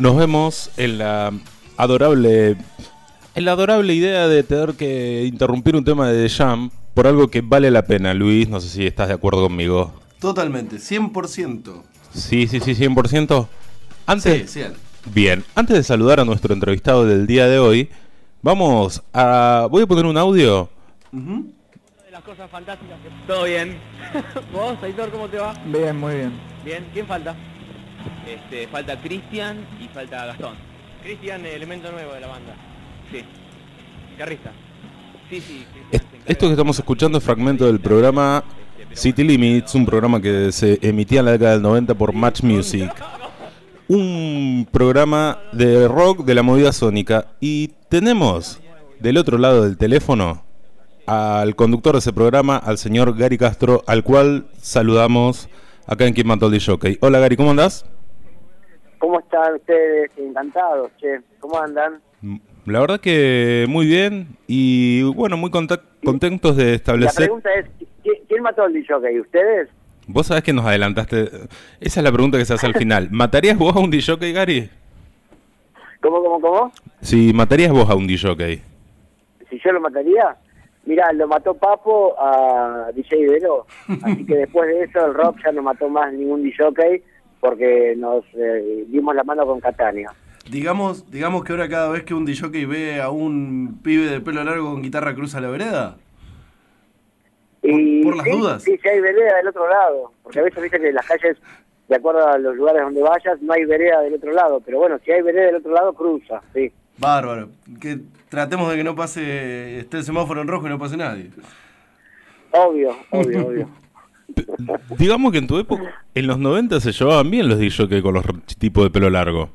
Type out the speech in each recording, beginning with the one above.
nos vemos en la adorable en la adorable idea de tener que interrumpir un tema de The Jam por algo que vale la pena, Luis. No sé si estás de acuerdo conmigo. Totalmente, 100%. Sí, sí, sí, 100%. Antes, Sí, sí. Bien, antes de saludar a nuestro entrevistado del día de hoy, vamos a... Voy a poner un audio. De las cosas fantásticas que... Todo bien. ¿Vos, Aitor, cómo te va? Bien, muy bien. Bien. ¿Quién falta? Este, falta Cristian y falta Gastón. Cristian, elemento nuevo de la banda. Sí. Guitarrista. Sí, sí. Es- Esto que estamos escuchando es fragmento del programa Este, City Limits, un programa que se emitía en la década del 90 por Match Music. Un programa de rock de la movida sónica. Y tenemos del otro lado del teléfono al conductor de ese programa, al señor Gary Castro, al cual saludamos acá en Quien Mató al Jockey. Hola Gary, ¿cómo andás? ¿Cómo están ustedes? Encantados, che. ¿Cómo andan? La verdad que muy bien y bueno, muy contentos de La establecer... pregunta es, ¿qui- ¿quién mató al DJ? ¿Ustedes? Vos sabés que nos adelantaste. Esa es la pregunta que se hace al final. ¿Matarías vos a un DJ, Gary? ¿Cómo, cómo, cómo? Si matarías vos a un DJ. Si yo lo mataría, mirá, lo mató Papo a DJ Vero, así que después de eso el rock ya no mató más ningún DJ porque nos eh, dimos la mano con Catania. Digamos, digamos que ahora cada vez que un DJ ve a un pibe de pelo largo con guitarra cruza la vereda. Y por las sí, dudas. Sí, sí hay vereda del otro lado, porque a veces viste que las calles, de acuerdo a los lugares donde vayas, no hay vereda del otro lado, pero bueno, si hay vereda del otro lado, cruza, sí. Bárbaro. Que tratemos de que no pase, esté el semáforo en rojo y no pase nadie. Obvio, obvio, obvio. Digamos que en tu época, en los 90 se llevaban bien los DJ con los tipos de pelo largo.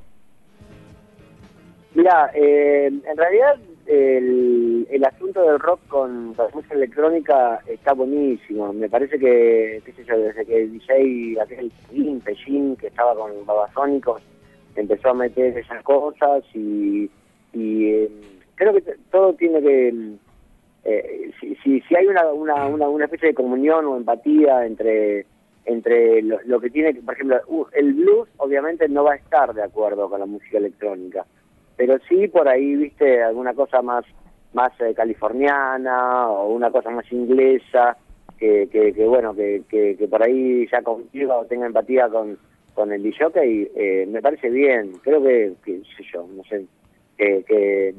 Mira, eh, en realidad el, el asunto del rock con la música electrónica está buenísimo. Me parece que, qué sé yo, desde que el DJ, aquel Pellín, que estaba con Babasónicos, empezó a meter esas cosas y, y eh, creo que todo tiene que... eh, si, si, si hay una, una, una, una especie de comunión o empatía entre entre lo, que tiene, que- por ejemplo, el blues obviamente no va a estar de acuerdo con la música electrónica pero sí por ahí viste alguna cosa más más eh, californiana o una cosa más inglesa que, que, que bueno que, que, que por ahí ya conviva o tenga empatía con con el DJ eh, me parece bien. Creo que, que sé yo no sé que, que,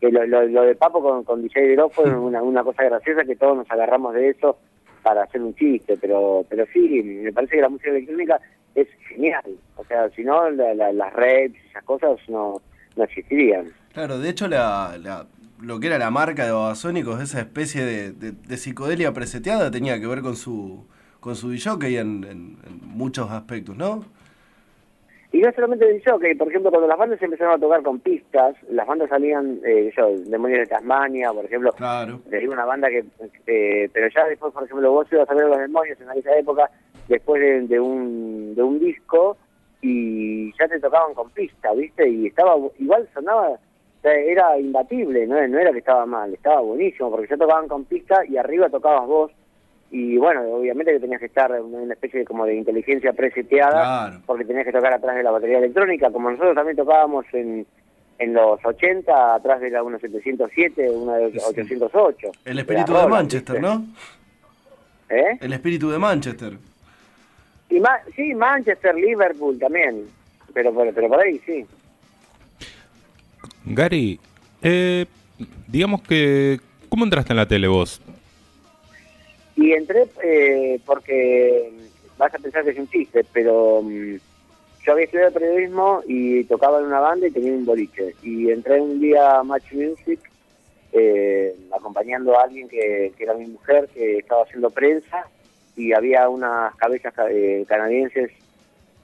que lo, lo, lo de Papo con, con DJ Veró fue una, una cosa graciosa que todos nos agarramos de eso para hacer un chiste pero pero sí me parece que la música electrónica es genial o sea si no la- la- las redes esas cosas no no existirían. Claro, de hecho la, la- lo que era la marca de Babasónicos, esa especie de, de- de psicodelia preseteada, tenía que ver con su con su DJ en, en- en muchos aspectos, ¿no? Y no solamente el que por ejemplo, cuando las bandas empezaron a tocar con pistas, las bandas salían, eh, yo, Demonios de Tasmania, por ejemplo, Claro. de una banda que, eh, pero ya después, por ejemplo, vos ibas a ver los demonios en aquella época, después de, de un, de un disco, y ya te tocaban con pista, ¿viste? Y estaba, igual sonaba, o sea, era imbatible, ¿no? no era que estaba mal, estaba buenísimo, porque ya tocaban con pista y arriba tocabas vos, y bueno, obviamente que tenías que estar en una especie de, como de inteligencia preseteada, Claro. porque tenías que tocar atrás de la batería electrónica, como nosotros también tocábamos en, en los 80, atrás de la 1707, una de Sí. 808. El espíritu de Manchester, ¿viste? ¿no? ¿Eh? El espíritu de Manchester. Y ma- sí, Manchester, Liverpool también, pero, pero, pero por ahí sí. Gary, eh, digamos que... ¿Cómo entraste en la tele vos? Y entré eh, porque vas a pensar que es un chiste, pero mm, yo había estudiado periodismo y tocaba en una banda y tenía un boliche. Y entré un día a Match Music eh, acompañando a alguien que, que era mi mujer, que estaba haciendo prensa y había unas cabezas ca- eh, canadienses,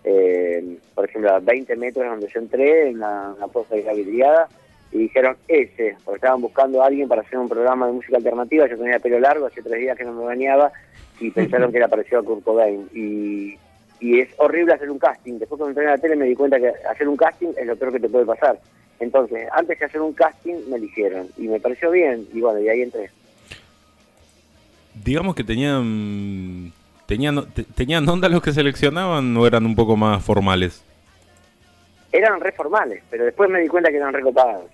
eh, por ejemplo, a 20 metros donde yo entré, en la, en la puerta de vidriada, y dijeron ese, porque estaban buscando a alguien para hacer un programa de música alternativa, yo tenía pelo largo, hace tres días que no me bañaba, y pensaron que era parecido a Kurt Cobain. Y, y es horrible hacer un casting. Después cuando entré en la tele me di cuenta que hacer un casting es lo peor que te puede pasar. Entonces, antes que hacer un casting, me eligieron. Y me pareció bien, y bueno, y ahí entré. Digamos que tenían... ¿Tenían, te- ¿Tenían onda los que seleccionaban o eran un poco más formales? Eran reformales, pero después me di cuenta que eran recopados.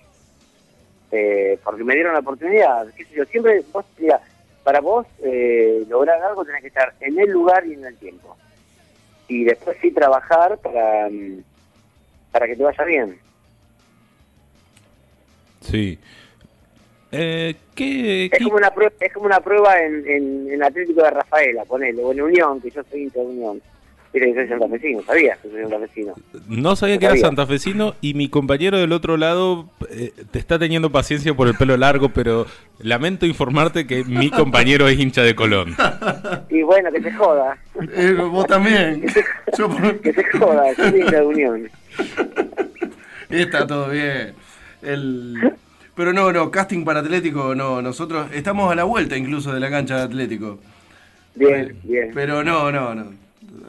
Eh, porque me dieron la oportunidad, qué sé yo, siempre, vos, mira, para vos eh, lograr algo tenés que estar en el lugar y en el tiempo. Y después sí trabajar para, mm, para que te vaya bien. Sí. Eh, ¿qué, Es como una prueba, es como una prueba en, en, en Atlético de Rafaela, ponele, o en Unión, que yo soy hincha de Unión. Mira que soy santafesino, sabías que soy santafesino. No sabía No que era sabía. santafesino y mi compañero del otro lado eh, te está teniendo paciencia por el pelo largo, pero lamento informarte que mi compañero es hincha de Colón. Y bueno, que se joda, Eh, vos también. Que se joda, yo soy hincha de Unión. Está todo bien. El... Pero no, no, casting para Atlético, no. Nosotros estamos a la vuelta incluso de la cancha de Atlético. Bien, bien. Pero no, no, no.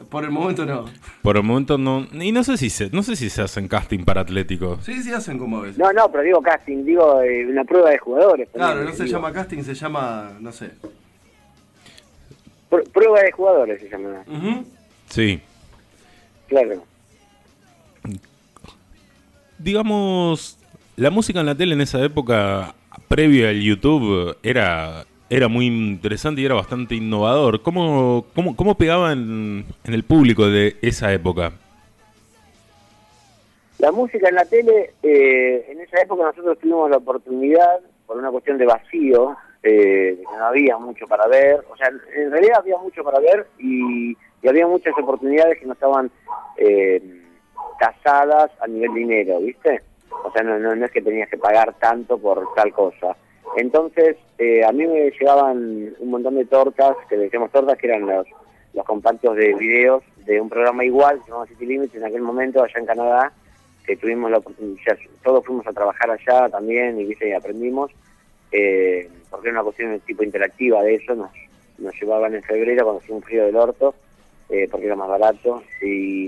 Por el momento no. Por el momento no. Y no sé si se, no sé si se hacen casting para Atlético. Sí, sí hacen como ves. No, no, pero digo casting, digo eh, una prueba de jugadores. Claro, no se digo. llama casting, se llama, no sé. Pr- Prueba de jugadores se llama, Ujú. Sí. claro. Digamos, la música en la tele en esa época, previo al YouTube, era, era muy interesante y era bastante innovador. ¿Cómo, cómo, cómo pegaba en, el público de esa época? La música en la tele, eh, en esa época nosotros tuvimos la oportunidad, por una cuestión de vacío, eh, que no había mucho para ver, o sea, en realidad había mucho para ver y, había muchas oportunidades que no estaban eh, casadas a nivel dinero, ¿viste? O sea, no, no, no es que tenías que pagar tanto por tal cosa. Entonces, eh, a mí me llegaban un montón de tortas, que decíamos tortas, que eran los, los compactos de videos de un programa igual, que se llamaba City Limits, en aquel momento allá en Canadá, que tuvimos la oportunidad, todos fuimos a trabajar allá también y, y aprendimos, eh, porque era una cuestión de tipo interactiva de eso, nos, nos llevaban en febrero cuando hacía un frío del orto, eh, porque era más barato, y,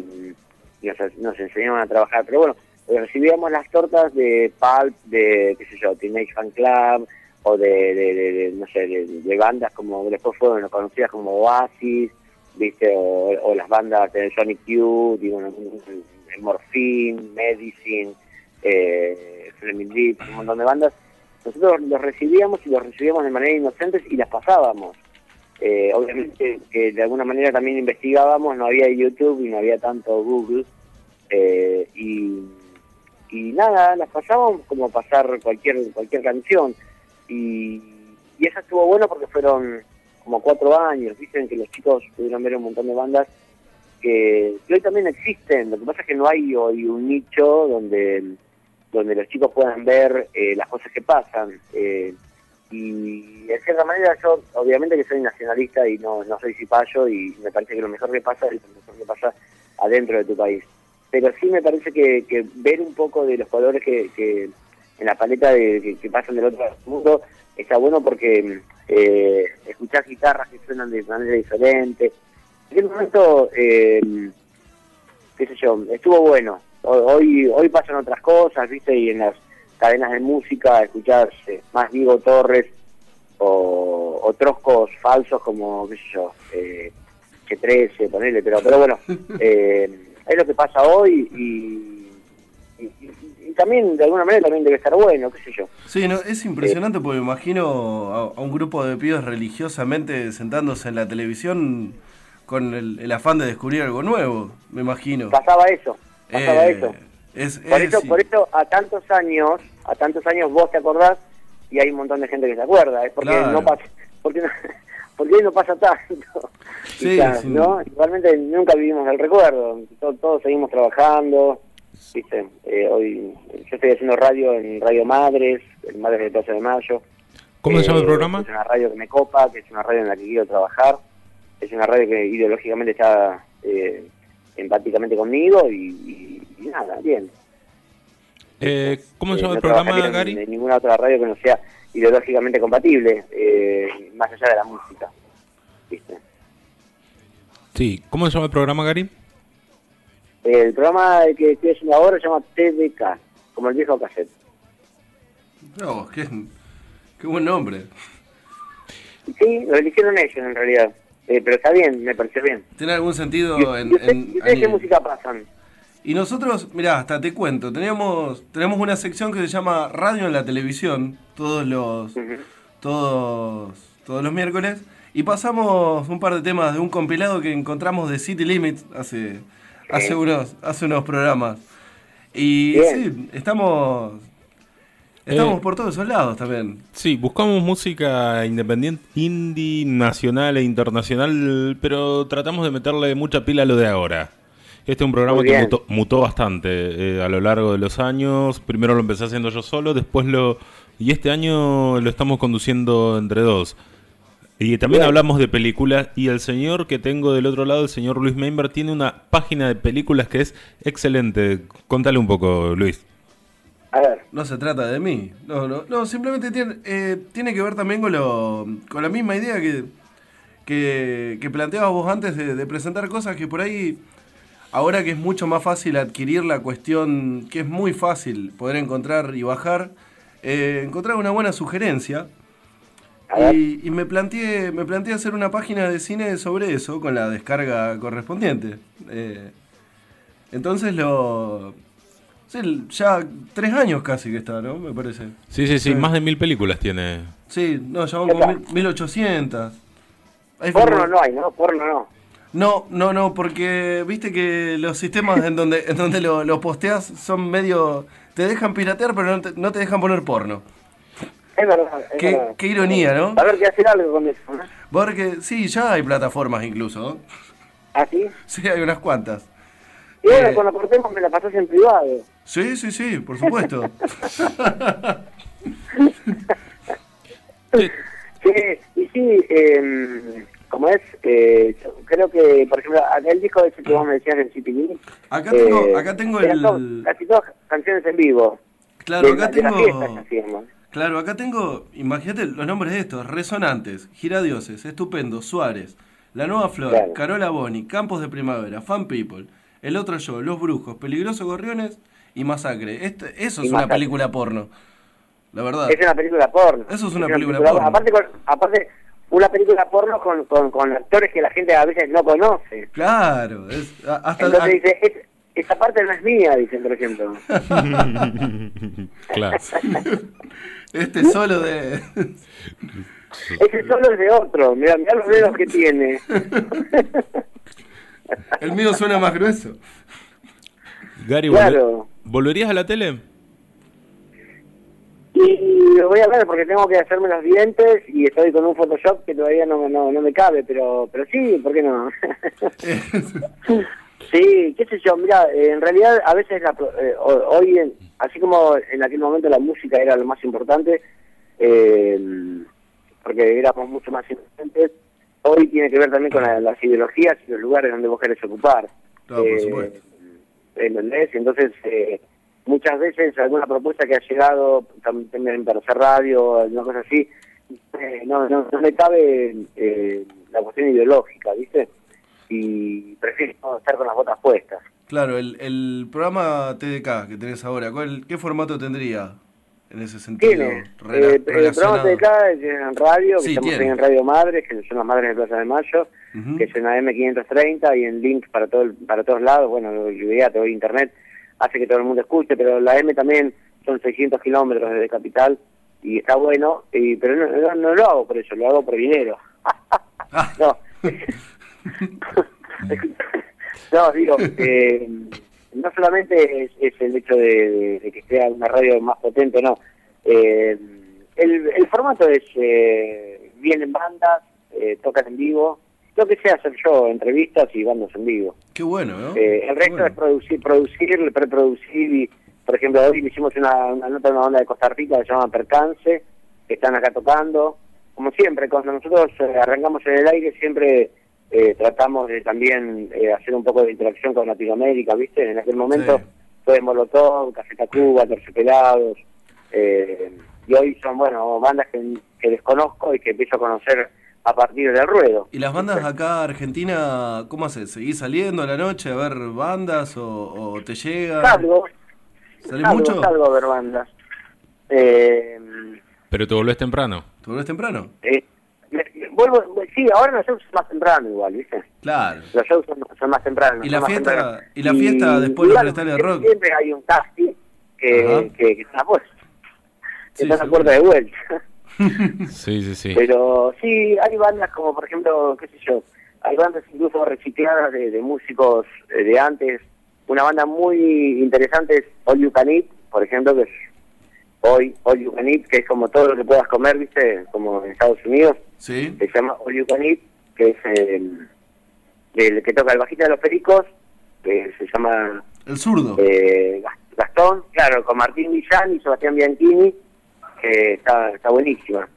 y nos, nos enseñaban a trabajar, pero bueno, recibíamos las tortas de Pulp, de, qué sé yo, Teenage Fan Club, o de, de, no sé, de, bandas como, después fueron conocidas como Oasis, viste, o, las bandas de Sonic Youth, y bueno, el Morphine, Medicine, eh, Flaming Lips, un montón de bandas. Nosotros los recibíamos y los recibíamos de manera inocentes y las pasábamos. Eh, obviamente que de alguna manera también investigábamos, no había YouTube y no había tanto Google. eh, y, y nada, las pasábamos como pasar cualquier cualquier canción. Y, y eso estuvo bueno porque fueron como cuatro años. Dicen que los chicos pudieron ver un montón de bandas que, hoy también existen. Lo que pasa es que no hay hoy un nicho donde, donde los chicos puedan ver eh, las cosas que pasan. Eh, y de cierta manera yo, obviamente que soy nacionalista y no, no soy cipayo y me parece que lo mejor que pasa es lo mejor que pasa adentro de tu país. Pero sí me parece que, que ver un poco de los colores que, que en la paleta de, que, que pasan del otro mundo está bueno porque eh, escuchar guitarras que suenan de manera diferente. En aquel momento, eh, qué sé yo, estuvo bueno. Ho- Hoy hoy pasan otras cosas, ¿viste? Y en las cadenas de música escuchás eh, más Diego Torres o, o troscos falsos como, qué sé yo, eh, Che13, ponele, pero, pero bueno, eh, es lo que pasa hoy y, y, y- y también, de alguna manera, también debe estar bueno, qué sé yo. Sí, no, es impresionante porque me imagino a, a un grupo de pibes religiosamente sentándose en la televisión con el, el afán de descubrir algo nuevo, me imagino. Pasaba eso, pasaba Eh, eso. Es, Por es- eso, sí. por eso a tantos años, a tantos años vos te acordás y hay un montón de gente que se acuerda, es porque Claro. no pasa, porque no, porque hoy no pasa tanto. Sí, sí. ¿no? Igualmente nunca vivimos el recuerdo, to- todos, seguimos trabajando, viste, Eh, hoy yo estoy haciendo radio en Radio Madres, el Madres de Plaza de Mayo. ¿Cómo se llama el Eh, programa? Es una radio que me copa, que es una radio en la que quiero trabajar, es una radio que ideológicamente está eh, empáticamente conmigo y, y- y nada, bien. Eh, ¿Cómo se Eh, llama no el programa, en- Gary? En ninguna otra radio que no sea ideológicamente compatible, eh, más allá de la música. ¿viste? Sí, ¿cómo se llama el programa, Gary? El programa que estoy haciendo ahora se llama TDK, como el viejo cassette. No, qué, qué buen nombre. Sí, lo eligieron ellos en realidad, Eh, pero está bien, me pareció bien. ¿Tiene algún ¿Y, sentido en, en- y ustedes qué año- música pasan? Y nosotros, mirá, hasta te cuento, teníamos, tenemos una sección que se llama Radio en la Televisión, todos los, todos, todos los miércoles, y pasamos un par de temas de un compilado que encontramos de City Limits hace, hace, unos, hace unos programas. Y sí, estamos, estamos Eh, por todos esos lados también. Sí, buscamos música independiente, indie, nacional e internacional, pero tratamos de meterle mucha pila a lo de ahora. Este es un programa que mutó, mutó bastante eh, a lo largo de los años. Primero lo empecé haciendo yo solo, después lo... Y este año lo estamos conduciendo entre dos. Y también Bien. hablamos de películas y el señor que tengo del otro lado, el señor Luis Member, tiene una página de películas que es excelente. Contale un poco, Luis. A ver, No se trata de mí. No, no, no simplemente tiene, eh, tiene que ver también con, lo, con la misma idea que, que, que planteabas vos antes de, de presentar cosas que por ahí, ahora que es mucho más fácil adquirir la cuestión, que es muy fácil poder encontrar y bajar, eh, encontrar una buena sugerencia. Y, y me planteé me planteé hacer una página de cine sobre eso, con la descarga correspondiente. Eh, entonces lo... sí, ya tres años casi que está, ¿no? Me parece. Sí, sí, sí, Sí. más de mil películas tiene. Sí, no, ya van como mil- 1800. Ahí fue porno no hay, ¿no? Porno no. No, no, no, porque viste que los sistemas en donde, en donde lo, lo posteas son medio... Te dejan piratear, pero no te, no te dejan poner porno. Es verdad. es Qué, verdad. qué ironía, ¿no? A ver, que hacer algo con eso, ¿no? Porque sí, ya hay plataformas incluso. ¿no? ¿Ah, sí? Sí, hay unas cuantas. Y ahora Eh. cuando cortemos me la pasás en privado. Sí, sí, sí, por supuesto. Sí, Sí, y sí, eh, como es, eh, creo que, por ejemplo, aquel disco ese que vos me decías del Limits, Acá tengo, eh, acá tengo el... todo- casi todas canciones en vivo. Claro, de, acá de tengo... Claro, acá tengo, imagínate los nombres de estos, Resonantes, Giradioses, Estupendo, Suárez, La Nueva Flor, Claro. Carola Boni, Campos de Primavera, Fan People, El Otro Yo, Los Brujos, Peligroso Gorriones y Masacre. Este, eso Y es una película porno, la verdad. Es una película porno. Eso es una película porno. Aparte, aparte, una película porno con, con, con actores que la gente a veces no conoce. Claro, es, hasta... Entonces a- dice, "Es- esa parte no es mía, dicen, por ejemplo. claro. este solo de... Ese solo es de otro, mira, mira los dedos que tiene. El mío suena más grueso. Gary, Claro. ¿volve- ¿volverías a la tele? Y lo voy a ver porque tengo que hacerme los dientes y estoy con un Photoshop que todavía no, no, no me cabe, pero pero sí, ¿por qué no? sí, qué sé yo, mira, en realidad a veces la eh, ho- hoy, en- así como en aquel momento la música era lo más importante, eh, porque éramos mucho más inocentes, hoy tiene que ver también con la- las ideologías y los lugares donde vos querés ocupar. Claro, por Eh, supuesto. ¿entendés? Entonces, eh, muchas veces alguna propuesta que ha llegado también en Tercer Radio, alguna cosa así, eh, no, no, no me cabe eh, la cuestión ideológica, ¿viste? Y prefiero estar con las botas puestas. Claro, el, el programa TDK que tenés ahora, ¿cuál, ¿qué formato tendría en ese sentido? Tiene, rela- eh, el programa? TDK es en radio, que Sí, estamos tiene. en Radio Madres, que son las Madres de Plaza de Mayo, que es en la M530 y en link para todo para todos lados, bueno, olvídate, hoy internet hace que todo el mundo escuche, pero la M también son 600 kilómetros desde Capital y está bueno, y, pero no, lo hago por eso, lo hago por dinero. No. no, digo, eh, no solamente es, es el hecho de que sea una radio más potente, no. Eh, el, el formato es, eh, vienen bandas, eh, tocan en vivo, lo que sea hacer yo, entrevistas y bandas en vivo. Qué bueno, ¿no? Eh, el resto bueno. es producir, producir, preproducir y, por ejemplo, hoy hicimos una, una nota de una banda de Costa Rica que se llama Percance, que están acá tocando. Como siempre, cuando nosotros eh, arrancamos en el aire, siempre eh, tratamos de también eh, hacer un poco de interacción con Latinoamérica, ¿viste? En aquel momento Sí. fue Molotov, Café Tacuba, Terciopelados, eh, y hoy son, bueno, bandas que, que desconozco y que empiezo a conocer a partir del ruedo. ¿Y las bandas acá Argentina, cómo haces? ¿Seguís saliendo a la noche a ver bandas o, o te llega? Salgo, ¿Salís salgo, mucho? salgo a ver bandas. Eh, Pero te volvés temprano. ¿Te volvés temprano? eh, me- vuelvo, sí, ahora los shows son más temprano igual, ¿viste? Claro. Los shows son, son más tempranos. Y la fiesta- y la fiesta después de los recitales de rock. Siempre hay un taxi que, Ajá. que, que está pues, que Sí, está a la puerta de vuelta. Sí, sí, sí. Pero sí, hay bandas como, por ejemplo, qué sé yo, hay bandas incluso recicladas de, de músicos eh, de antes. Una banda muy interesante es All You Can Eat, por ejemplo, que es hoy All You Can Eat, que es como todo lo que puedas comer, ¿viste? Como en Estados Unidos, Sí. se llama All You Can Eat, que es el, el que toca el bajista de los pericos, que se llama El zurdo. eh, Gastón, claro, con Martín Villán y Sebastián Bianchini, que está, está buenísima.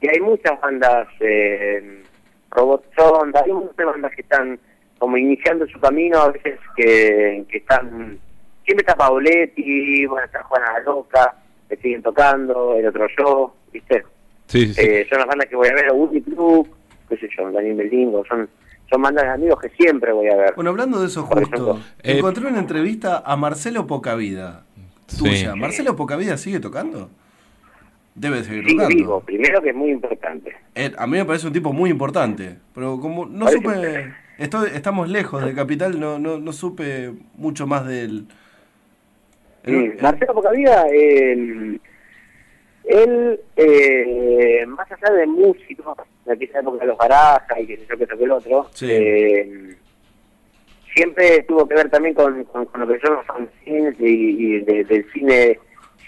Y hay muchas bandas, eh, Robot Sonda, hay muchas bandas que están como iniciando su camino, a veces que, que están, siempre está Paoletti, bueno, está Juana la Loca, que siguen tocando, el otro yo, ¿viste? Sí, sí, sí. Eh, son las bandas que voy a ver, o Woody Club, qué sé yo, Daniel Melingo, son, son bandas de amigos que siempre voy a ver. Bueno, hablando de eso justo. Eh, encontré una entrevista a Marcelo Pocavida, Sí. tuya. ¿Marcelo Pocavida sigue tocando? Debe seguir tocando. vivo, primero que es muy importante. Eh, a mí me parece un tipo muy importante, pero como no Parece- supe, estoy, estamos lejos de Capital, no, no, no supe mucho más de él. Sí, Eh, Marcelo Pocavida, eh, él, eh, más allá de músico, de aquella época de los barajas y que sé yo que toque el otro, Sí. eh, siempre tuvo que ver también con, con, con lo que son los fanzines y, y de- del cine,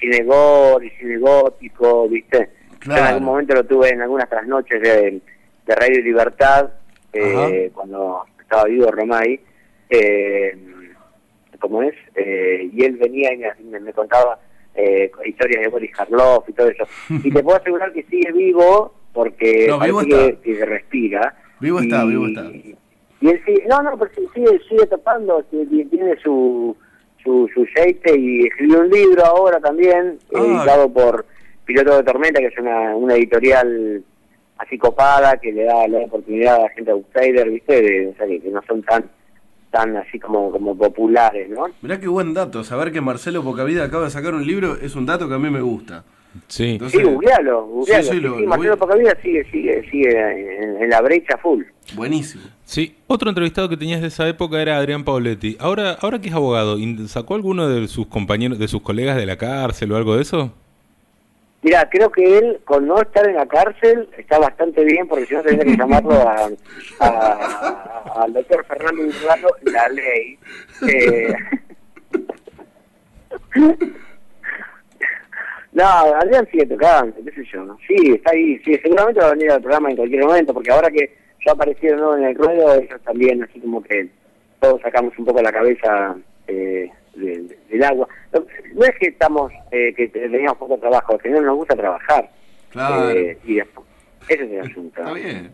cine gore y cine gótico, ¿viste? Yo en Claro. algún momento lo tuve en algunas trasnoches de, de Radio Libertad, eh, cuando estaba vivo Romay, eh, como es, eh, y él venía y me, contaba eh, historias de Boris Karloff y todo eso. Y te puedo asegurar que sigue vivo porque No, vivo que, que respira. Vivo está, vivo está. Y él sigue, no, no, pero sigue, sigue topando, sigue- tiene su, su, su aceite y escribió un libro ahora también, Ah. editado por Piloto de Tormenta, que es una, una editorial así copada que le da la oportunidad a la gente outsider, ¿viste? De, o sea, que, que no son tan tan así como, como populares, ¿no? Mirá qué buen dato, saber que Marcelo Pocavida acaba de sacar un libro es un dato que a mí me gusta. Sí. Entonces- Sí, googlealo, googlealo. Sí, sí, lo- sí, lo Marcelo Pocavida sigue, sigue, sigue en, en la brecha full. Buenísimo. Sí, otro entrevistado que tenías de esa época era Adrián Pauletti. Ahora, ahora que es abogado, ¿in- ¿sacó alguno de sus compañeros, de sus colegas de la cárcel o algo de eso? Mira, creo que él, con no estar en la cárcel, está bastante bien, porque si no tendría que llamarlo a, a- al doctor Fernando Urralo, la ley. Eh, no, Adrián sigue tocando, qué sé yo. Sí, está ahí, sí, seguramente va a venir al programa en cualquier momento, porque ahora que de nuevo en el ruedo, ellos también, así como que todos sacamos un poco la cabeza eh, de- de- del agua. No, es que estamos, eh, que teníamos poco trabajo, que no nos gusta trabajar. Claro. Eh, y después, ese es el asunto. Está bien.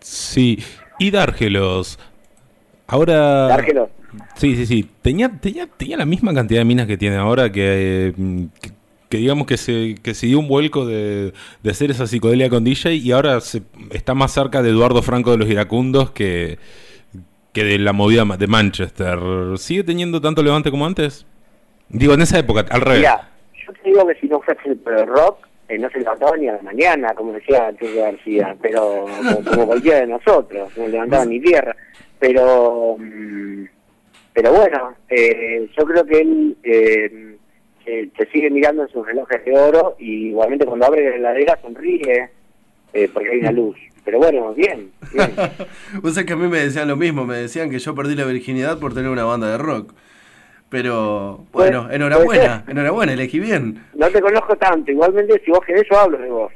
Sí. Y Dárgelos. Ahora. Sí, sí, sí. Tenía, tenía, tenía la misma cantidad de minas que tiene ahora que. que, que digamos que se, que se dio un vuelco de, de hacer esa psicodelia con DJ y ahora se, está más cerca de Eduardo Franco de los Iracundos que, que de la movida de Manchester. ¿Sigue teniendo tanto levante como antes? Digo, en esa época, al revés. Mira, yo te digo que si no fuese el rock, eh, no se levantaba ni a la mañana, como decía Chucho García, pero como, como cualquiera de nosotros, no levantaba ni tierra. Pero, mm, pero bueno, eh, yo creo que él eh, se, se sigue mirando en sus relojes de oro y igualmente cuando abre la heladera sonríe eh, porque hay una luz. Pero bueno, bien, bien. Vos sabés que a mí me decían lo mismo, me decían que yo perdí la virginidad por tener una banda de rock. Pero, bueno, Puede- enhorabuena, enhorabuena, elegí bien. No te conozco tanto, igualmente si vos querés yo hablo de vos.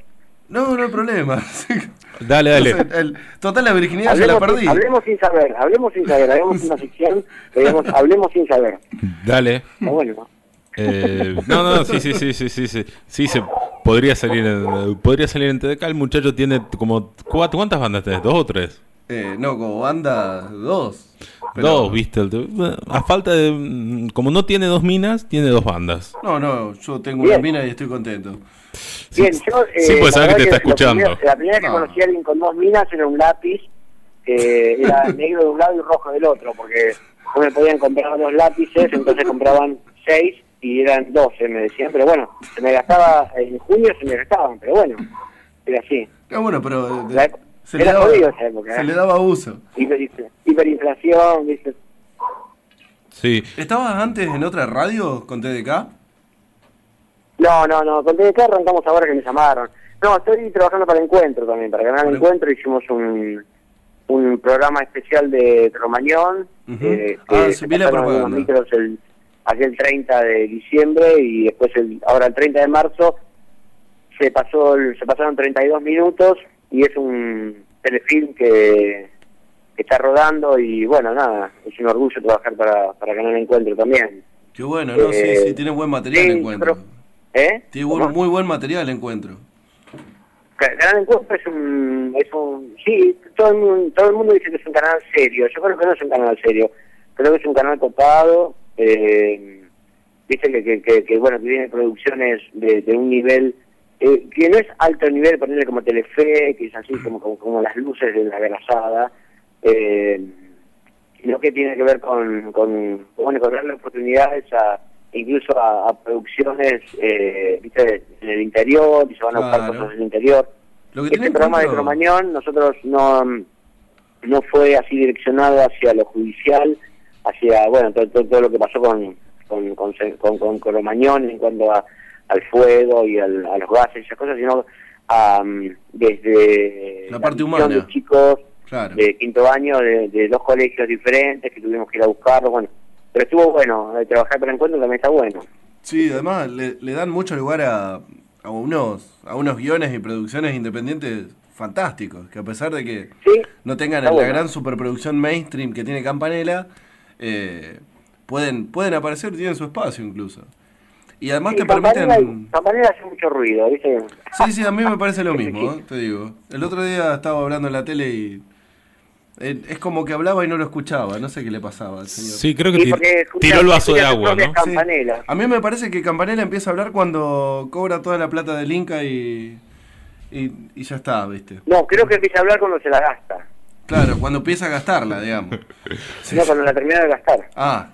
No, no hay problema. Dale, dale. Entonces, el- total, la virginidad ya la Hablemos, perdí. hablemos sin saber, hablemos sin saber, hagamos una ficción, digamos, hablemos sin saber. Dale. Bueno. Eh, no, no, sí, sí, sí, sí, sí, sí, sí, se podría salir en, podría salir en TDK. El muchacho tiene como cuatro, ¿cuántas bandas tenés? ¿Dos o tres? Eh, no, como banda, dos. Pero- Dos, viste. El- A falta de, como no tiene dos minas, tiene dos bandas. No, no, yo tengo Bien. una mina y estoy contento. Sí, Bien, yo... sí, pues la saber que te está escuchando. primero- la primera vez que No. conocí a alguien con dos minas era un lápiz, que era negro de un lado y rojo del otro, porque no me podían comprar dos lápices, entonces compraban seis y eran doce, me decían, pero bueno, se me gastaba, en junio se me gastaban, pero bueno, era así. Ah, bueno, pero de- La- se, le daba, jodido esa época, se ¿eh? le daba uso. Hiper- hiperinflación. Sí. ¿Estabas antes en otra radio con TDK? No, no, no, con TDK arrancamos ahora que me llamaron. No, estoy trabajando para Encuentro también, para Canal Para- Encuentro hicimos un, un programa especial de Cromañón, Ujú. eh, Ah, que se vi la propaganda. micros el, aquel 30 de diciembre y después el, ahora el 30 de marzo se pasó el- se pasaron 32 minutos y es un telefilm que, que está rodando y bueno, nada, es un orgullo trabajar para, para Canal Encuentro también. Qué bueno, ¿no? Eh, sí, sí, tiene buen material sí, encuentro. pero- ¿Eh? Tiene muy buen material encuentro. Ca- Canal Encuentro es un, es un... Sí, todo el, mundo, todo el mundo dice que es un canal serio. Yo creo que no es un canal serio. Creo que es un canal copado. Eh, Viste que, que, que, que, bueno, que tiene producciones de, de un nivel... eh, que no es alto nivel, ponerle como Telefe, que es así como, como, como las luces de la grasada. Eh, sino que tiene que ver con, con, bueno, con darle oportunidades a incluso a, a producciones eh, ¿viste? en el interior y se van a buscar Claro. cosas del interior. Lo que Este programa de Cromañón nosotros no no fue así direccionado hacia lo judicial, hacia bueno todo, todo, todo lo que pasó con con, con, con, con Cromañón en cuanto a, al fuego y al- a los gases y esas cosas, sino am, desde La parte humana. de chicos Claro. de quinto año de, de dos colegios diferentes que tuvimos que ir a buscarlos, bueno, pero estuvo bueno, eh, trabajar para encuentro también está bueno. Sí, además le, le dan mucho lugar a, a unos a unos guiones y producciones independientes fantásticos, que a pesar de que Sí, no tengan la bueno. gran superproducción mainstream que tiene Campanella, eh, pueden pueden aparecer, tienen su espacio incluso. Y además sí, te permiten... Campanella hace mucho ruido, ¿viste? Sí, sí, a mí me parece lo mismo, ¿eh? te digo. El otro día estaba hablando en la tele y... eh, es como que hablaba y no lo escuchaba, no sé qué le pasaba al señor. Sí, creo que Sí, tiró el vaso de agua, ¿no? Sí. A mí me parece que Campanella empieza a hablar cuando cobra toda la plata del Inca y, y, y ya está, ¿viste? No, creo que empieza a hablar cuando se la gasta, Claro, cuando empieza a gastarla, digamos. Sí. no cuando la termina de gastar. Ah,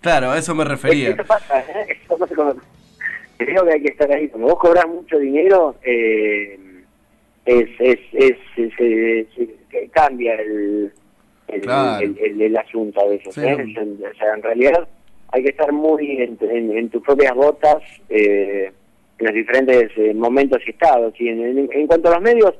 claro, a eso me refería. Eso pasa, ¿eh? Eso pasa cuando... Creo que hay que estar ahí. Cuando vos cobras mucho dinero, eh, es, es, es, es- que cambia el, el, Claro. el, el- el asunto a veces. Sí. ¿eh? O sea, en realidad hay que estar muy en, en- en tus propias botas eh, en los diferentes eh, momentos y estados. Y en, en- en cuanto a los medios,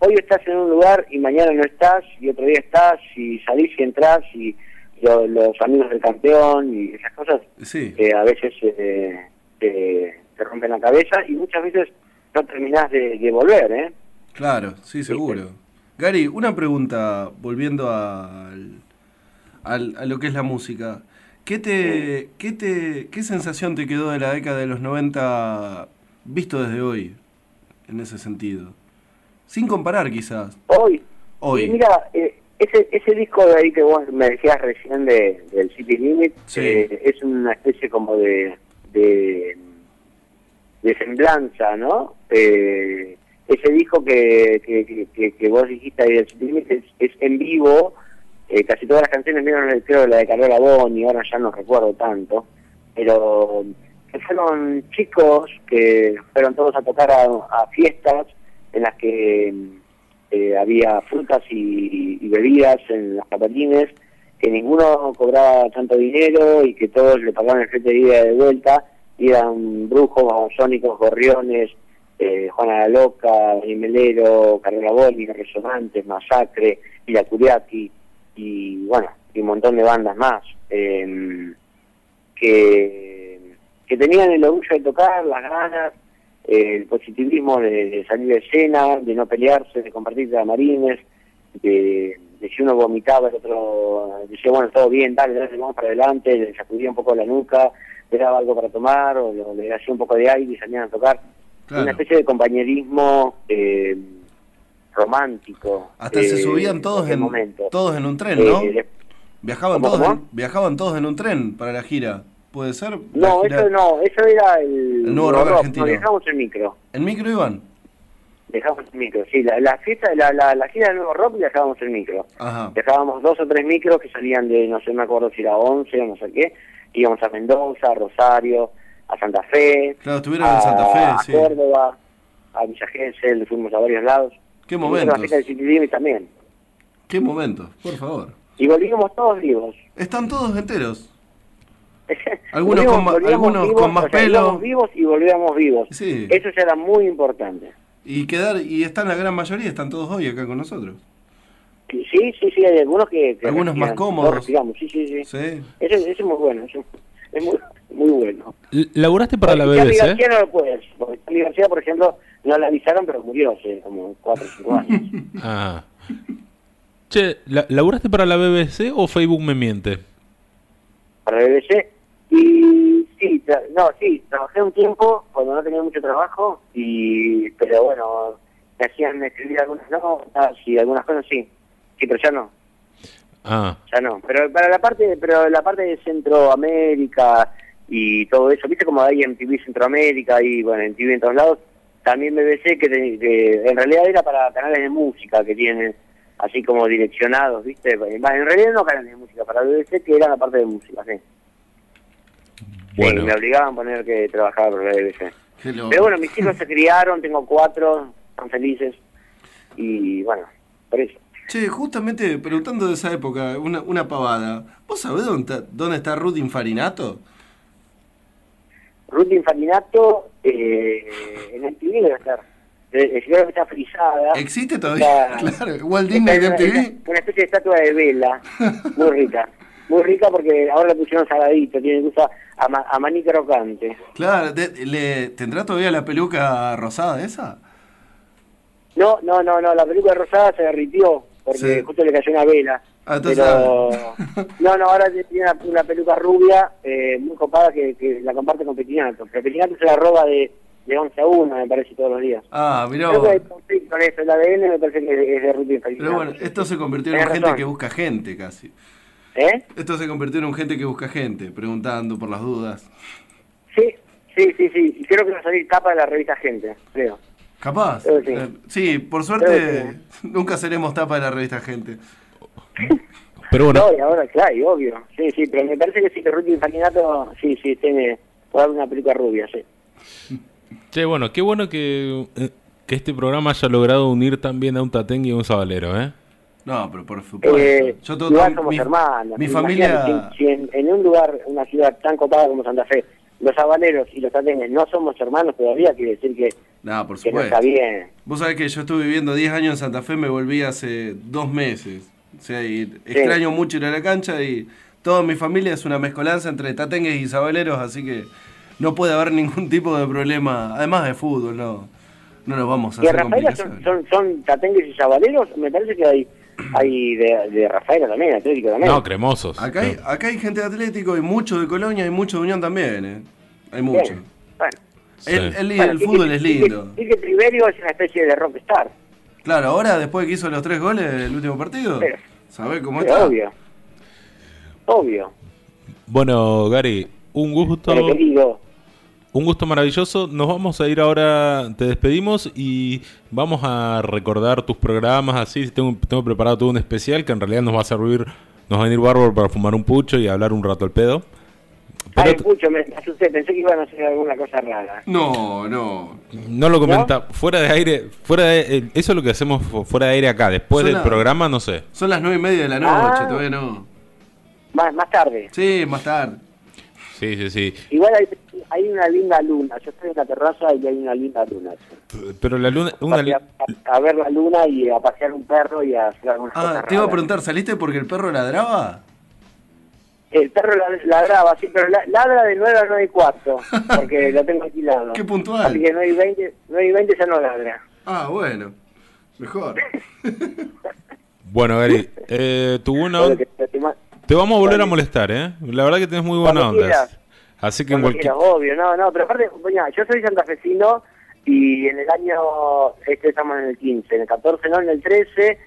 hoy estás en un lugar y mañana no estás, y otro día estás, y salís y entras, y lo- los amigos del campeón, y esas cosas Sí, que a veces eh, te, te rompen la cabeza y muchas veces no terminás de, de volver, ¿eh? claro, sí, seguro. Gary, una pregunta, volviendo al, al- a lo que es la música. ¿Qué, te, qué, te, ¿Qué sensación te quedó de la década de los 90 visto desde hoy, en ese sentido? Sin comparar quizás. Hoy, Hoy. mira, eh, ese, ese disco de ahí que vos me decías recién de, del City Limit Sí. eh, es una especie como de, de, de semblanza, ¿no? Eh, ese disco que, que, que- vos dijiste ahí del City Limit es, es en vivo, eh, casi todas las canciones, vieron creo la de Carola Boni, ahora ya no recuerdo tanto, pero que fueron chicos que fueron todos a tocar a, a fiestas en las que eh, había frutas y, y bebidas en las capatines, que ninguno cobraba tanto dinero y que todos le pagaban el frente de ida de vuelta, y eran brujos, babasónicos, gorriones, eh, Juana la Loca, Dani Melero, Carrera Boli, Resonantes, Masacre, Ila Curiaki, y bueno, y un montón de bandas más, eh, que, que tenían el orgullo de tocar, las ganas, el positivismo de, de salir de escena, de no pelearse, de compartir marines, de, de si uno vomitaba, el otro decía, bueno, todo bien, dale, dale, vamos para adelante, le sacudía un poco la nuca, le daba algo para tomar, o le, le hacía un poco de aire y salían a tocar. Claro. Una especie de compañerismo eh, romántico. Hasta se eh, subían todos en, todos en un tren, ¿no? Eh, de- Viajaban ¿Cómo, todos? En, viajaban todos en un tren para la gira. ¿Puede ser? No, gira- eso no, eso era el, El nuevo rock rock, argentino. no, dejamos el micro. ¿En micro iban? Dejamos el micro, sí, la, la fiesta, la, la, la gira del nuevo rock dejábamos el micro. Ajá. Dejábamos dos o tres micros que salían de, no sé, me acuerdo si era 11 o no sé qué. Íbamos a Mendoza, a Rosario, a Santa Fe, Claro, estuvieron a, en Santa Fe, a sí. Córdoba, a Villa Gesell, fuimos a varios lados. Qué momentos. la fiesta Limits también. Qué momentos, por favor. Y volvimos todos vivos. Están todos enteros. Algunos Volvíamos- con volvíamos algunos vivos, con más o sea, pelo. vivos y volvíamos vivos. Sí. Eso ya era muy importante. Y quedar, y están la gran mayoría, están todos hoy acá con nosotros. Sí, sí, sí, hay algunos que... que Algunos más cómodos. todos respiramos, sí, sí, sí. Sí. Eso, eso es muy bueno, eso es muy, muy bueno. ¿Laburaste para la BBC? García no lo puede decir, porque Charlie García, por ejemplo, no la avisaron, pero murió hace como 4 o 5 años. Ah. Che, ¿la- ¿laburaste para la BBC o Facebook me miente? para la BBC. Y sí, tra- no, sí, trabajé un tiempo cuando no tenía mucho trabajo, y pero bueno, me hacían escribir algunas notas y algunas cosas, sí. Sí, pero ya no, Ah, ya no. Pero para la parte, pero la parte de Centroamérica y todo eso, viste como hay en TV Centroamérica y bueno, en TV en todos lados, también BBC que, te- que en realidad era para canales de música que tienen así como direccionados, viste, en realidad no canales de música, para BBC que era la parte de música, sí. Bueno. Sí, me obligaban a poner que trabajaba por la BBC. Loco. Pero bueno, mis hijos se criaron, tengo cuatro, están felices. Y bueno, por eso. Che, justamente preguntando de esa época, una, una pavada. ¿Vos sabés dónde está, dónde está Ruth Infarinato? Ruth Infarinato, eh, en el TV debe estar. Eh, creo que está frisada. ¿Existe todavía? Está- claro, Walt Disney de MTV. una especie de estatua de vela, muy rica. Muy rica porque ahora le pusieron saladito, tiene gusto a, ma- a maní crocante. Claro, de- le, ¿tendrá todavía la peluca rosada esa? No, no, no, no, la película rosada se derritió porque Sí. justo le cayó una vela. Ah, entonces- pero no, no, ahora tiene una, una peluca rubia eh, muy copada que, que la comparte con Petinato. Pero Petinato se la roba de, de 11 a 1, me parece, todos los días. Ah, mirá Creo que hay conflicto con eso, el ADN me parece que es de. Pero bueno, esto se convirtió en Tenés gente razón. que busca gente casi. ¿Eh? Esto se convirtió en un gente que busca gente, preguntando por las dudas. Sí, sí, sí, sí. Y creo que va a salir tapa de la revista Gente, creo. Capaz. Creo que sí. Eh, sí, por suerte nunca seremos tapa de la revista Gente. Pero bueno, No, y ahora, claro, y obvio. Sí, sí, pero me parece que sí que Ruth Petinato, sí, sí, tiene, puede haber una película rubia, sí. che, bueno, qué bueno que, eh, que este programa haya logrado unir también a un Tatengue y a un Sabalero, ¿eh? No, pero por supuesto. Eh, Yo todo, igual todo- somos mi, hermanos. mi familia. Si, si en, en un lugar, una ciudad tan copada como Santa Fe, los sabaleros y los tatengues no somos hermanos todavía, quiere decir que, No, por que no supuesto. está bien. Vos sabés que yo estuve viviendo 10 años en Santa Fe, me volví hace dos meses. O sea, y extraño mucho ir a la cancha y toda mi familia es una mezcolanza entre tatengues y sabaleros, así que no puede haber ningún tipo de problema, además de fútbol, no, no nos vamos a ¿Y hacer Rafaela son, son, son tatengues y sabaleros? Me parece que hay, hay de, de Rafaela también, Atlético también. No, cremosos. Acá hay, acá hay gente de Atlético y mucho de Colonia y mucho de Unión también, ¿eh? Hay mucho. Bien, Bueno, Sí. El, el- Bueno, el sí fútbol que- es lindo. Sí que Triverio es una especie de rockstar. Claro, ahora después que hizo los tres goles del último partido, Sí. ¿sabés cómo está? obvio. Obvio. Bueno, Gary, un gusto. Pero querido, Un gusto maravilloso. Nos vamos a ir ahora, te despedimos y vamos a recordar tus programas así. Tengo, tengo preparado todo un especial que en realidad nos va a servir, nos va a venir bárbaro para fumar un pucho y hablar un rato al pedo. Pero Ay, pucho, me asusté, pensé que iban a hacer alguna cosa rara. No, no. no lo comenta, fuera de aire, fuera de, eh, eso es lo que hacemos fu- fuera de aire acá. Después del programa, no sé. Son las nueve y media de la noche, Ah. todavía no. Más, más tarde. Sí, más tarde. Sí, sí, sí. Igual hay, hay una linda luna. Yo estoy en la terraza y hay una linda luna. Pero la luna, una, a, a- a ver la luna y a pasear un perro y a hacer algunas cosas Ah, te iba a preguntar, ¿saliste porque el perro ladraba? El perro la- ladraba, sí, pero la- ladra de 9 a 9 y cuarto, porque lo tengo alquilado. Qué puntual. Así que 9 y 20, 9 y 20 ya no ladra. Ah, bueno. Mejor. bueno, Gary, eh, tu buena Pero onda- que te- vamos a volver a molestar, ¿eh? La verdad que tenés muy buena onda. quieras. Así que en cualquier... quieras, obvio, no, no, pero aparte, mira, yo soy santafesino y en el año, este estamos en el 15, en el 14, no, en el 13,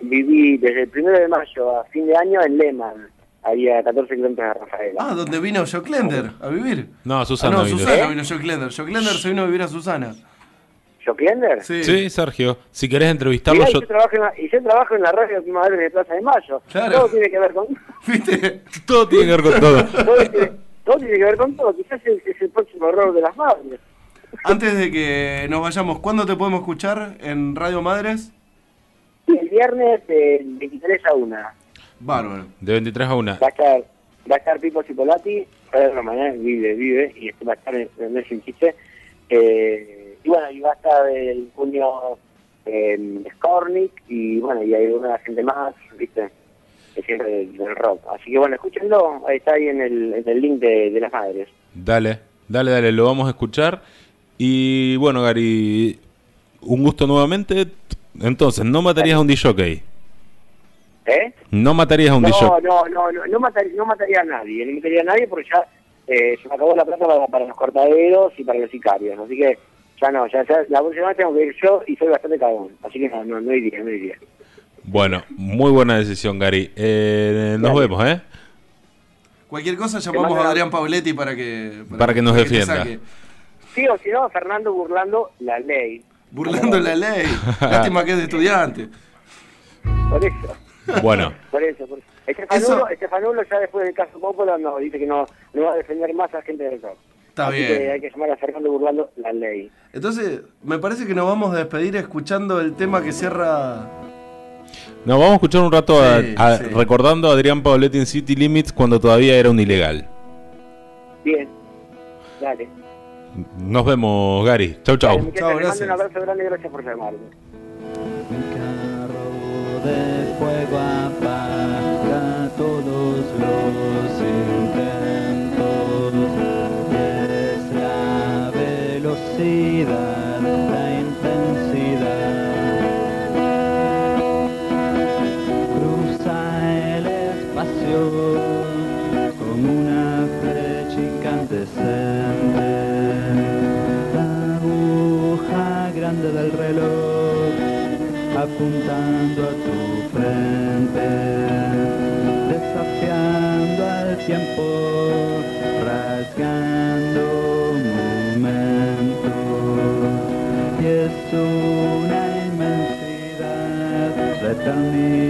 viví desde el primero de mayo a fin de año en Lehman, ahí a 14 kilómetros de Rafaela. Ah, donde vino Joe Klender a vivir. No, Susana Ah, no, vino. Susana ¿Eh? vino Joe Klender. Joe Klender se vino a vivir a Susana. ¿Joclender? Sí. Sí, Sergio, si querés entrevistarlo, Mirá, y yo... yo trabajo en la, y yo trabajo en la radio de Primavera de Plaza de Mayo. Claro. Todo tiene que ver con ¿Viste? Todo tiene que ver con todo. todo, tiene, todo tiene que ver con todo. Quizás es, es el próximo error de las madres. Antes de que nos vayamos, ¿cuándo te podemos escuchar en Radio Madres? viernes de 23 a 1. Bárbaro. De 23 a 1. Va a estar, va a estar Pipo Cipolati, Pedro mañana vive, vive, y este va a estar en, en el. Eh, y bueno, y va a estar el junio eh, Skornik, y bueno, y hay una gente más, viste, que siempre del, del rock. Así que bueno, escúchenlo, ahí está ahí en el, en el link de, de las madres. Dale, dale, dale, lo vamos a escuchar. Y bueno, Gary, un gusto nuevamente. Entonces, ¿no matarías a un DJ? ¿Eh? No matarías a un No, DJ. no, no, no, no, mataría, no mataría a nadie, no mataría a nadie porque ya eh, se me acabó la plata para, para los cortaderos y para los sicarios, así que ya no, ya, ya la próxima vez tengo que ir yo y soy bastante cagón, así que no, no, no iría, no iría. Bueno, muy buena decisión, Gary. Eh, nos vemos, ¿eh? Cualquier cosa llamamos a Adrián Pauletti para que... Para que nos defienda. Sí, o si no, Fernando burlando la ley. Burlando la ley. Lástima que es de estudiante. Por eso, Bueno, por eso. Por eso. Estefanulo, Eso- Estefanulo ya después del caso Coppola no, dice que no, no va a defender más a la gente del rock. Está Así bien. que hay que llamar a Fernando burlando la ley. Entonces, me parece que nos vamos a despedir escuchando el tema que cierra... nos vamos a escuchar un rato a- Sí, a- sí. recordando a Adrián Pauletti en City Limits cuando todavía era un ilegal. Bien, dale. Nos vemos, Gary. Chau, Dale, chau. les mando gracias. un abrazo grande y gracias por llamarme. Un carro de fuego apaga todos los intentos la intensidad. Cruza el espacio como una flecha incandescente. La aguja grande del reloj apuntando a tu frente, Tame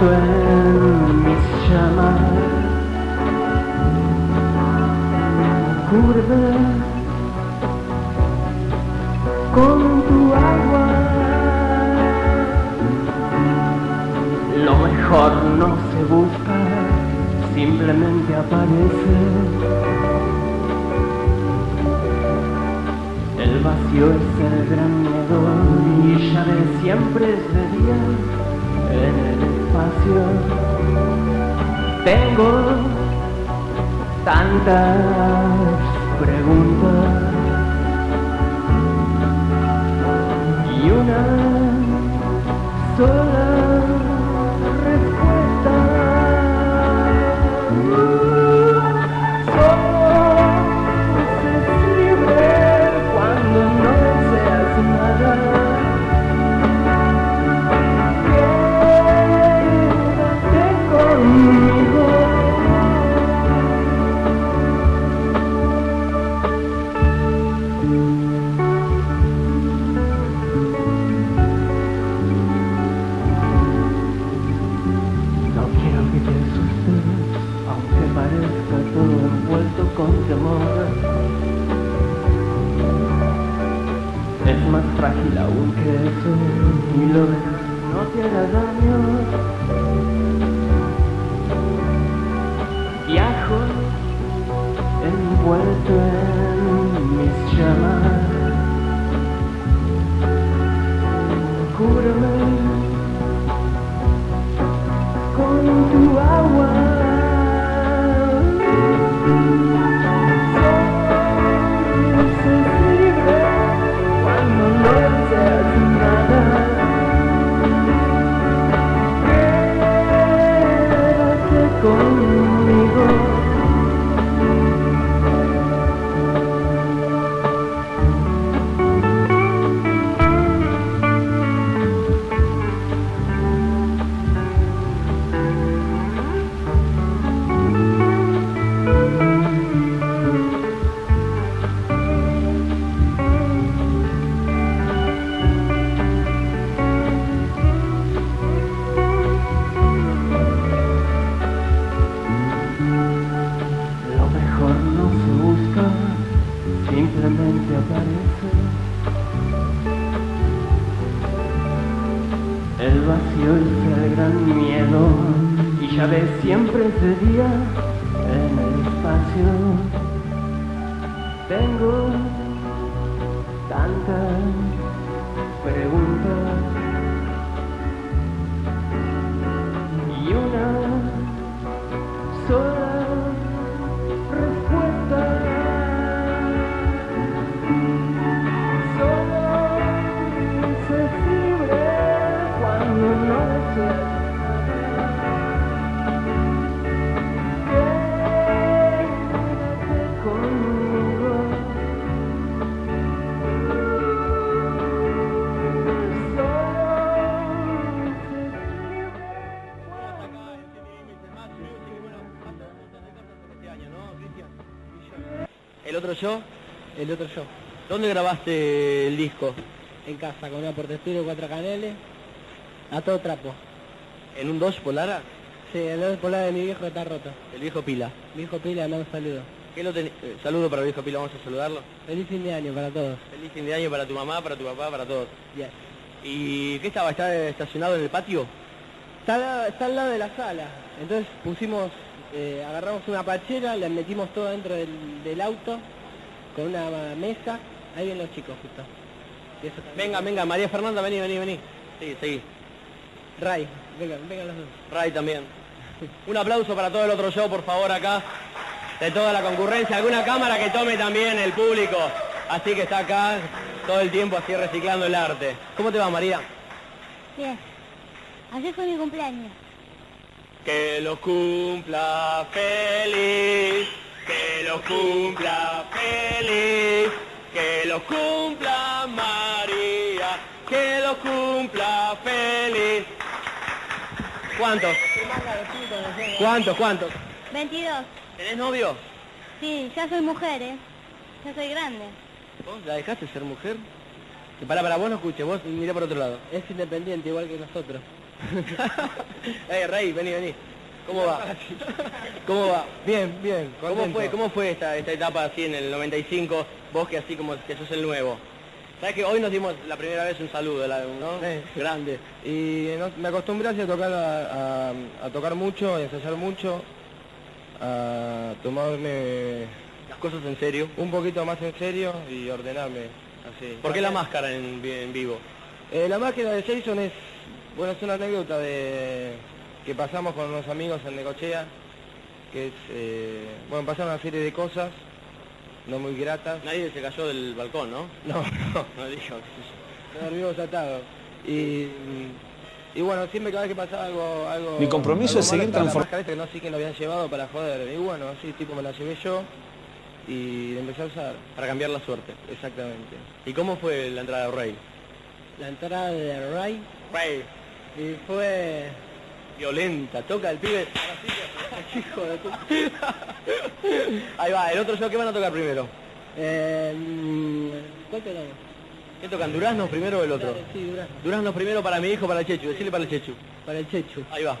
对。down. El otro yo, ¿Dónde grabaste el disco? en casa, con una portestudio, cuatro caneles, a todo trapo. ¿En un Dodge Polara? Sí, el otro polar de mi viejo está roto. El viejo Pila. Mi hijo Pila, manda un saludo. ¿Qué lo teni- eh, saludo para el viejo Pila, vamos a saludarlo. Feliz fin de año para todos. Feliz fin de año para tu mamá, para tu papá, para todos. Yes. ¿Y qué estaba? ¿Está estacionado en el patio? Está, al lado- está al lado de la sala. Entonces pusimos, eh, agarramos una pachera, le metimos todo dentro del, del auto, con una mesa. Ahí vienen los chicos justo. Venga, venga, María Fernanda, vení, vení, vení. Sí, sí. Ray, vengan, vengan los dos. Ray también. Un aplauso para todo el otro show, por favor, acá. De toda la concurrencia. Alguna cámara que tome también el público. Así que está acá todo el tiempo así reciclando el arte. ¿Cómo te va, María? Bien. Ayer fue mi cumpleaños. Que lo cumpla feliz, que lo cumpla feliz, que lo cumpla María, que lo cumpla feliz. ¿Cuántos? ¿Cuántos? ¿Cuántos? 22. ¿Tenés novio? Sí, ya soy mujer, ¿eh? Ya soy grande. ¿Vos la dejaste ser mujer? Que para, para vos no escuches, vos mirá por otro lado. Es independiente, igual que nosotros. eh, Rey, vení, vení. ¿Cómo va? ¿Cómo va? Bien, bien. ¿Cómo fue, cómo fue esta, esta etapa así en el 95? Vos que así como que sos el nuevo. ¿Sabes que hoy nos dimos la primera vez un saludo, ¿no? Sí. Grande. Y no- me acostumbré así a tocar, a, a- a tocar mucho, a ensayar mucho, a tomarme Las cosas en serio. un poquito más en serio y ordenarme Así. ¿Por qué la máscara en, en vivo? Eh, la máquina de Jason es, bueno, es una anécdota de que pasamos con unos amigos en Necochea, que es, eh, bueno, pasaron una serie de cosas no muy gratas. Nadie se cayó del balcón, ¿no? No, no, No dijo. nos vimos atados. Y, y bueno, siempre cada vez que pasaba algo... algo Mi compromiso algo es seguir estaba la transform- máscara esta que no sé quién lo habían llevado para joder. Y bueno, así tipo me la llevé yo y empecé a usar. Para cambiar la suerte. Exactamente. ¿Y cómo fue la entrada de Rey? La entrada de Ray Rey. y fue... Violenta, toca el pibe. Hijo de puta. Ahí va, el otro show, ¿qué van a tocar primero? Eh, ¿Cuál te damos? ¿Qué tocan? ¿Duraznos primero o el otro? Sí, Durazno. Duraznos primero para mi hijo, para el Chechu. Decirle para el Chechu. Para el Chechu. Ahí va.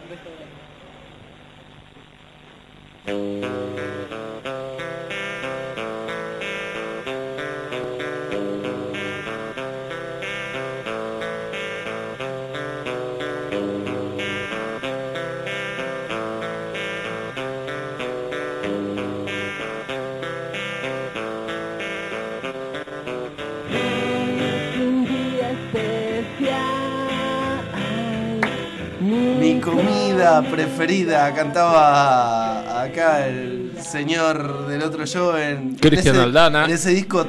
Mi comida preferida, cantaba acá el señor del otro show en, Cristian en ese, Aldana. En ese disco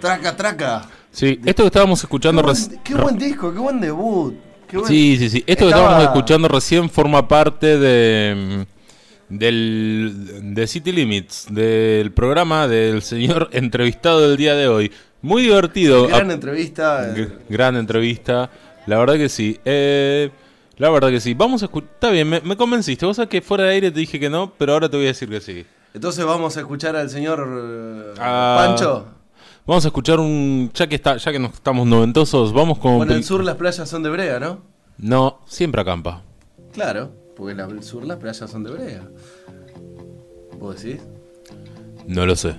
Traca Traca. Sí, esto que estábamos escuchando buen, reci- qué buen disco, qué buen debut. qué buen- Sí, sí, sí. Esto que estábamos escuchando recién forma parte de mm, del de City Limits, del programa del señor entrevistado del día de hoy. Muy divertido. Gran entrevista. Gr- Gran entrevista. La verdad que sí. Eh, la verdad que sí. Vamos a escuchar. Está bien, me, me convenciste. Vos sabés que fuera de aire te dije que no, pero ahora te voy a decir que sí. Entonces vamos a escuchar al señor eh, Ah, Pancho. Vamos a escuchar un. Ya que está, ya que nos estamos noventosos, vamos con. Bueno, en el sur las playas son de brea, ¿no? No, siempre acampa. Claro, porque en el sur las playas son de brea. ¿Vos decís? No lo sé.